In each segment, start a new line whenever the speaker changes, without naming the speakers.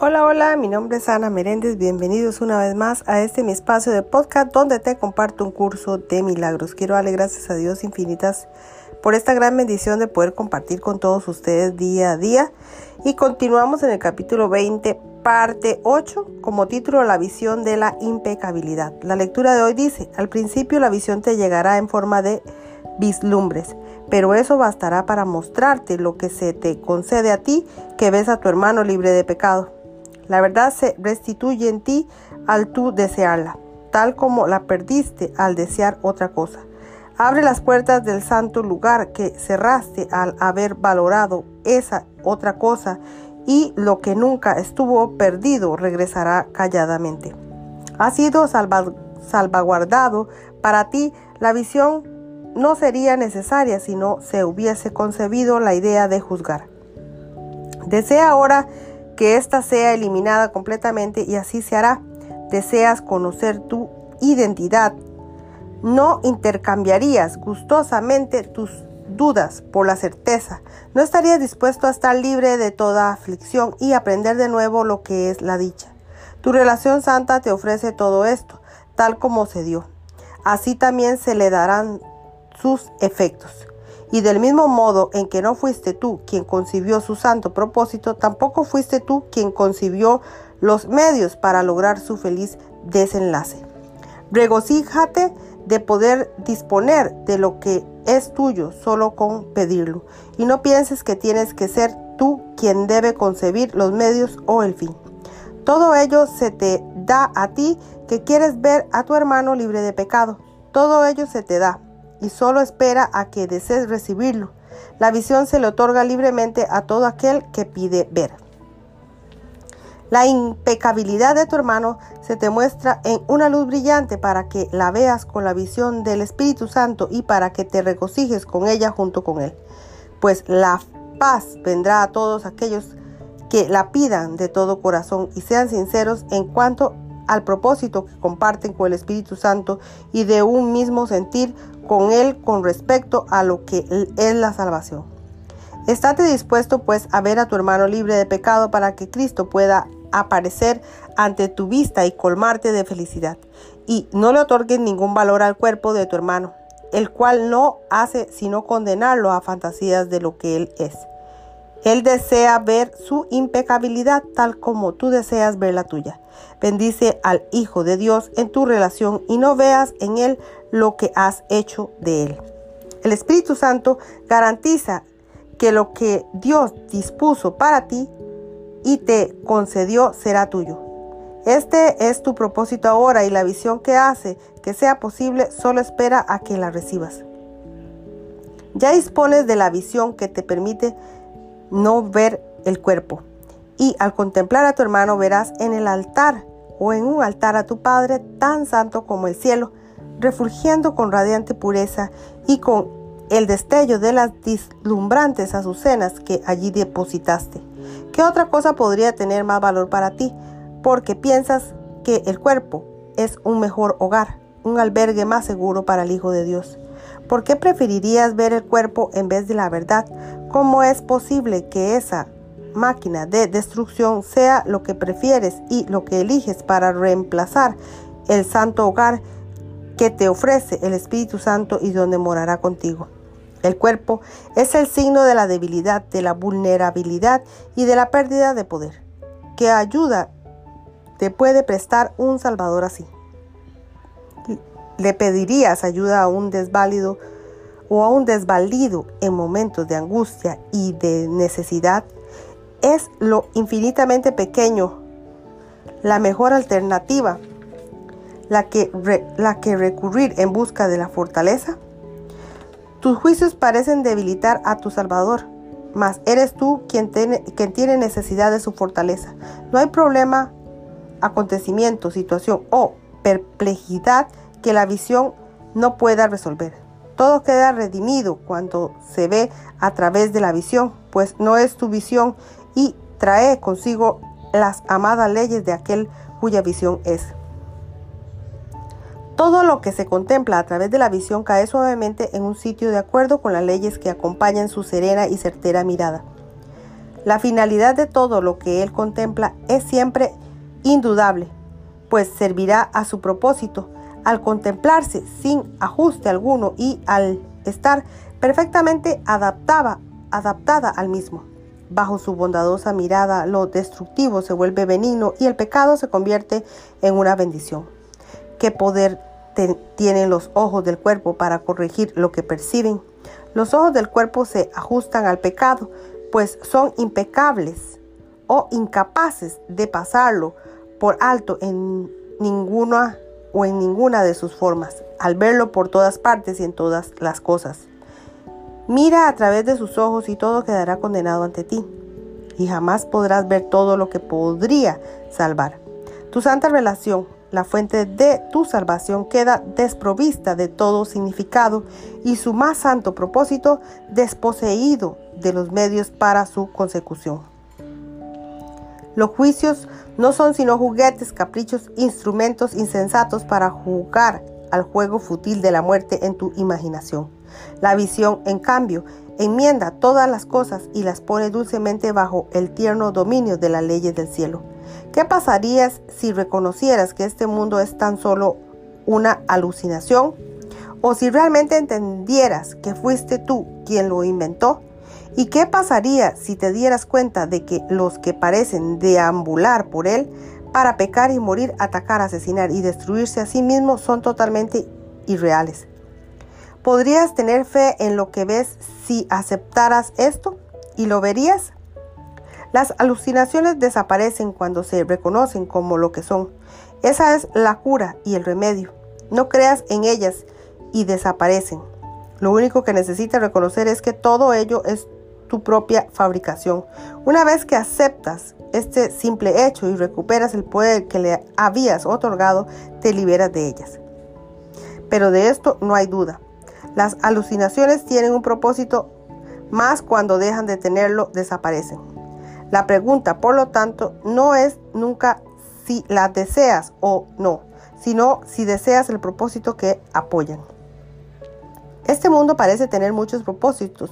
Hola, hola, mi nombre es Ana Meréndez. Bienvenidos una vez más a este mi espacio de podcast donde te comparto un curso de milagros. Quiero darle gracias a Dios infinitas por esta gran bendición de poder compartir con todos ustedes día a día. Y continuamos en el capítulo 20, parte 8, como título La visión de la impecabilidad. La lectura de hoy dice, al principio la visión te llegará en forma de vislumbres, pero eso bastará para mostrarte lo que se te concede a ti, que ves a tu hermano libre de pecado. La verdad se restituye en ti al tú desearla, tal como la perdiste al desear otra cosa. Abre las puertas del santo lugar que cerraste al haber valorado esa otra cosa y lo que nunca estuvo perdido regresará calladamente. Ha sido salvaguardado para ti la visión no sería necesaria si no se hubiese concebido la idea de juzgar. Desea ahora que ésta sea eliminada completamente y así se hará. Deseas conocer tu identidad. No intercambiarías gustosamente tus dudas por la certeza. No estarías dispuesto a estar libre de toda aflicción y aprender de nuevo lo que es la dicha. Tu relación santa te ofrece todo esto, tal como se dio. Así también se le darán sus efectos. Y del mismo modo en que no fuiste tú quien concibió su santo propósito, tampoco fuiste tú quien concibió los medios para lograr su feliz desenlace. Regocíjate de poder disponer de lo que es tuyo solo con pedirlo. Y no pienses que tienes que ser tú quien debe concebir los medios o el fin. Todo ello se te da a ti que quieres ver a tu hermano libre de pecado. Todo ello se te da y solo espera a que desees recibirlo. La visión se le otorga libremente a todo aquel que pide ver. La impecabilidad de tu hermano se te muestra en una luz brillante para que la veas con la visión del Espíritu Santo y para que te regocijes con ella junto con él. Pues la paz vendrá a todos aquellos que la pidan de todo corazón y sean sinceros en cuanto al propósito que comparten con el Espíritu Santo y de un mismo sentir con Él con respecto a lo que es la salvación. Estate dispuesto pues a ver a tu hermano libre de pecado para que Cristo pueda aparecer ante tu vista y colmarte de felicidad. Y no le otorgues ningún valor al cuerpo de tu hermano, el cual no hace sino condenarlo a fantasías de lo que él es. Él desea ver su impecabilidad tal como tú deseas ver la tuya. Bendice al Hijo de Dios en tu relación y no veas en Él lo que has hecho de Él. El Espíritu Santo garantiza que lo que Dios dispuso para ti y te concedió será tuyo. Este es tu propósito ahora y la visión que hace que sea posible solo espera a que la recibas. Ya dispones de la visión que te permite no ver el cuerpo. Y al contemplar a tu hermano verás en el altar o en un altar a tu Padre tan santo como el cielo, refulgiendo con radiante pureza y con el destello de las deslumbrantes azucenas que allí depositaste. ¿Qué otra cosa podría tener más valor para ti? Porque piensas que el cuerpo es un mejor hogar, un albergue más seguro para el Hijo de Dios. ¿Por qué preferirías ver el cuerpo en vez de la verdad? ¿Cómo es posible que esa máquina de destrucción sea lo que prefieres y lo que eliges para reemplazar el santo hogar que te ofrece el Espíritu Santo y donde morará contigo? El cuerpo es el signo de la debilidad, de la vulnerabilidad y de la pérdida de poder. ¿Qué ayuda te puede prestar un Salvador así? le pedirías ayuda a un desválido o a un desvalido en momentos de angustia y de necesidad, es lo infinitamente pequeño, la mejor alternativa, la que, la que recurrir en busca de la fortaleza. Tus juicios parecen debilitar a tu Salvador, mas eres tú quien tiene, quien tiene necesidad de su fortaleza. No hay problema, acontecimiento, situación o perplejidad que la visión no pueda resolver. Todo queda redimido cuando se ve a través de la visión, pues no es tu visión y trae consigo las amadas leyes de aquel cuya visión es. Todo lo que se contempla a través de la visión cae suavemente en un sitio de acuerdo con las leyes que acompañan su serena y certera mirada. La finalidad de todo lo que él contempla es siempre indudable, pues servirá a su propósito al contemplarse sin ajuste alguno y al estar perfectamente adaptada, al mismo. Bajo su bondadosa mirada, lo destructivo se vuelve benigno y el pecado se convierte en una bendición. ¿Qué poder tienen los ojos del cuerpo para corregir lo que perciben? Los ojos del cuerpo se ajustan al pecado, pues son impecables o incapaces de pasarlo por alto en ninguna o en ninguna de sus formas, al verlo por todas partes y en todas las cosas. Mira a través de sus ojos y todo quedará condenado ante ti, y jamás podrás ver todo lo que podría salvar. Tu santa relación, la fuente de tu salvación, queda desprovista de todo significado y su más santo propósito desposeído de los medios para su consecución. Los juicios no son sino juguetes, caprichos, instrumentos insensatos para jugar al juego fútil de la muerte en tu imaginación. La visión, en cambio, enmienda todas las cosas y las pone dulcemente bajo el tierno dominio de las leyes del cielo. ¿Qué pasaría si reconocieras que este mundo es tan solo una alucinación? ¿O si realmente entendieras que fuiste tú quien lo inventó? ¿Y qué pasaría si te dieras cuenta de que los que parecen deambular por él para pecar y morir, atacar, asesinar y destruirse a sí mismos son totalmente irreales? ¿Podrías tener fe en lo que ves si aceptaras esto? ¿Y lo verías? Las alucinaciones desaparecen cuando se reconocen como lo que son. Esa es la cura y el remedio. No creas en ellas y desaparecen. Lo único que necesitas reconocer es que todo ello es tu propia fabricación. Una vez que aceptas este simple hecho y recuperas el poder que le habías otorgado, te liberas de ellas. Pero de esto no hay duda. Las alucinaciones tienen un propósito, más cuando dejan de tenerlo desaparecen. La pregunta, por lo tanto, no es nunca si las deseas o no, sino si deseas el propósito que apoyan. Este mundo parece tener muchos propósitos,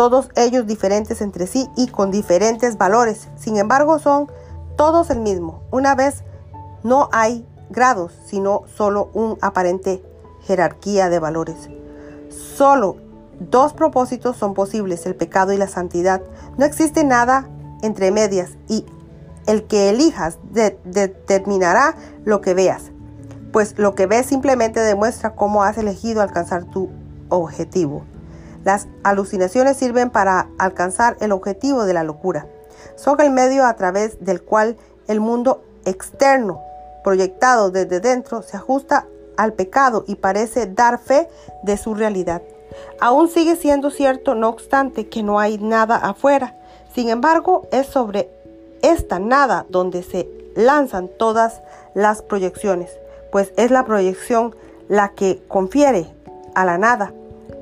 todos ellos diferentes entre sí y con diferentes valores. Sin embargo, son todos el mismo. Una vez no hay grados, sino solo un aparente jerarquía de valores. Solo dos propósitos son posibles, el pecado y la santidad. No existe nada entre medias y el que elijas determinará lo que veas, pues lo que ves simplemente demuestra cómo has elegido alcanzar tu objetivo. Las alucinaciones sirven para alcanzar el objetivo de la locura. Son el medio a través del cual el mundo externo, proyectado desde dentro, se ajusta al pecado y parece dar fe de su realidad. Aún sigue siendo cierto, no obstante, que no hay nada afuera. Sin embargo, es sobre esta nada donde se lanzan todas las proyecciones, pues es la proyección la que confiere a la nada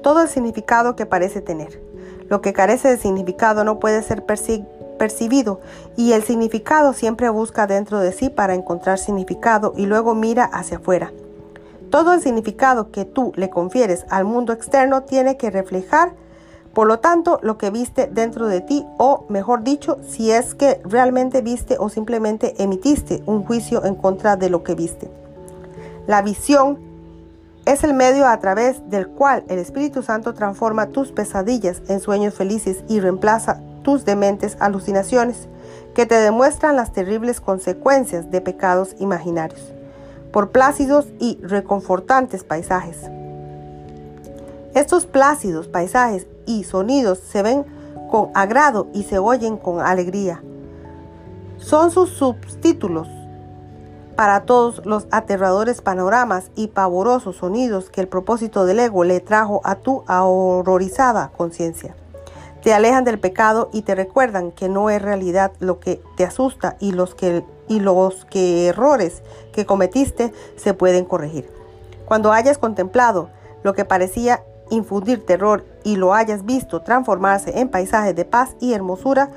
todo el significado que parece tener. Lo que carece de significado no puede ser percibido y el significado siempre busca dentro de sí para encontrar significado y luego mira hacia afuera. Todo el significado que tú le confieres al mundo externo tiene que reflejar, por lo tanto, lo que viste dentro de ti, o mejor dicho, si es que realmente viste o simplemente emitiste un juicio en contra de lo que viste. La visión es el medio a través del cual el Espíritu Santo transforma tus pesadillas en sueños felices y reemplaza tus dementes alucinaciones que te demuestran las terribles consecuencias de pecados imaginarios por plácidos y reconfortantes paisajes. Estos plácidos paisajes y sonidos se ven con agrado y se oyen con alegría. Son sus subtítulos para todos los aterradores panoramas y pavorosos sonidos que el propósito del ego le trajo a tu horrorizada conciencia. Te alejan del pecado y te recuerdan que no es realidad lo que te asusta y los que y los que errores que cometiste se pueden corregir. Cuando hayas contemplado lo que parecía infundir terror y lo hayas visto transformarse en paisajes de paz y hermosura,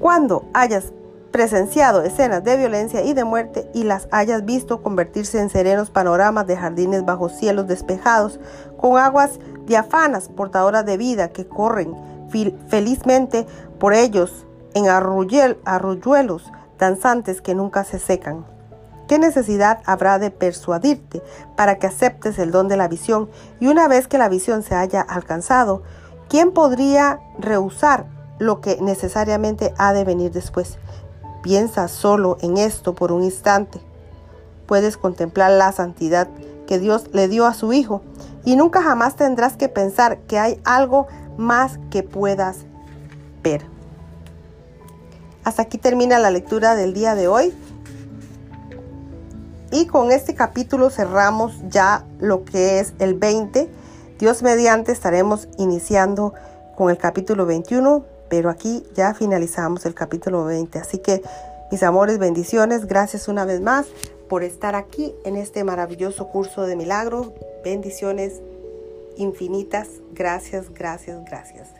cuando hayas presenciado escenas de violencia y de muerte y las hayas visto convertirse en serenos panoramas de jardines bajo cielos despejados, con aguas diafanas portadoras de vida que corren felizmente por ellos en arrulluelos danzantes que nunca se secan. ¿Qué necesidad habrá de persuadirte para que aceptes el don de la visión? Y una vez que la visión se haya alcanzado, ¿quién podría rehusar lo que necesariamente ha de venir después? Piensa solo en esto por un instante. Puedes contemplar la santidad que Dios le dio a su Hijo y nunca jamás tendrás que pensar que hay algo más que puedas ver. Hasta aquí termina la lectura del día de hoy. Y con este capítulo cerramos ya lo que es el 20. Dios mediante estaremos iniciando con el capítulo 21, pero aquí ya finalizamos el capítulo 20. Así que mis amores, bendiciones, gracias una vez más por estar aquí en este maravilloso curso de milagro. Bendiciones infinitas. Gracias, gracias, gracias.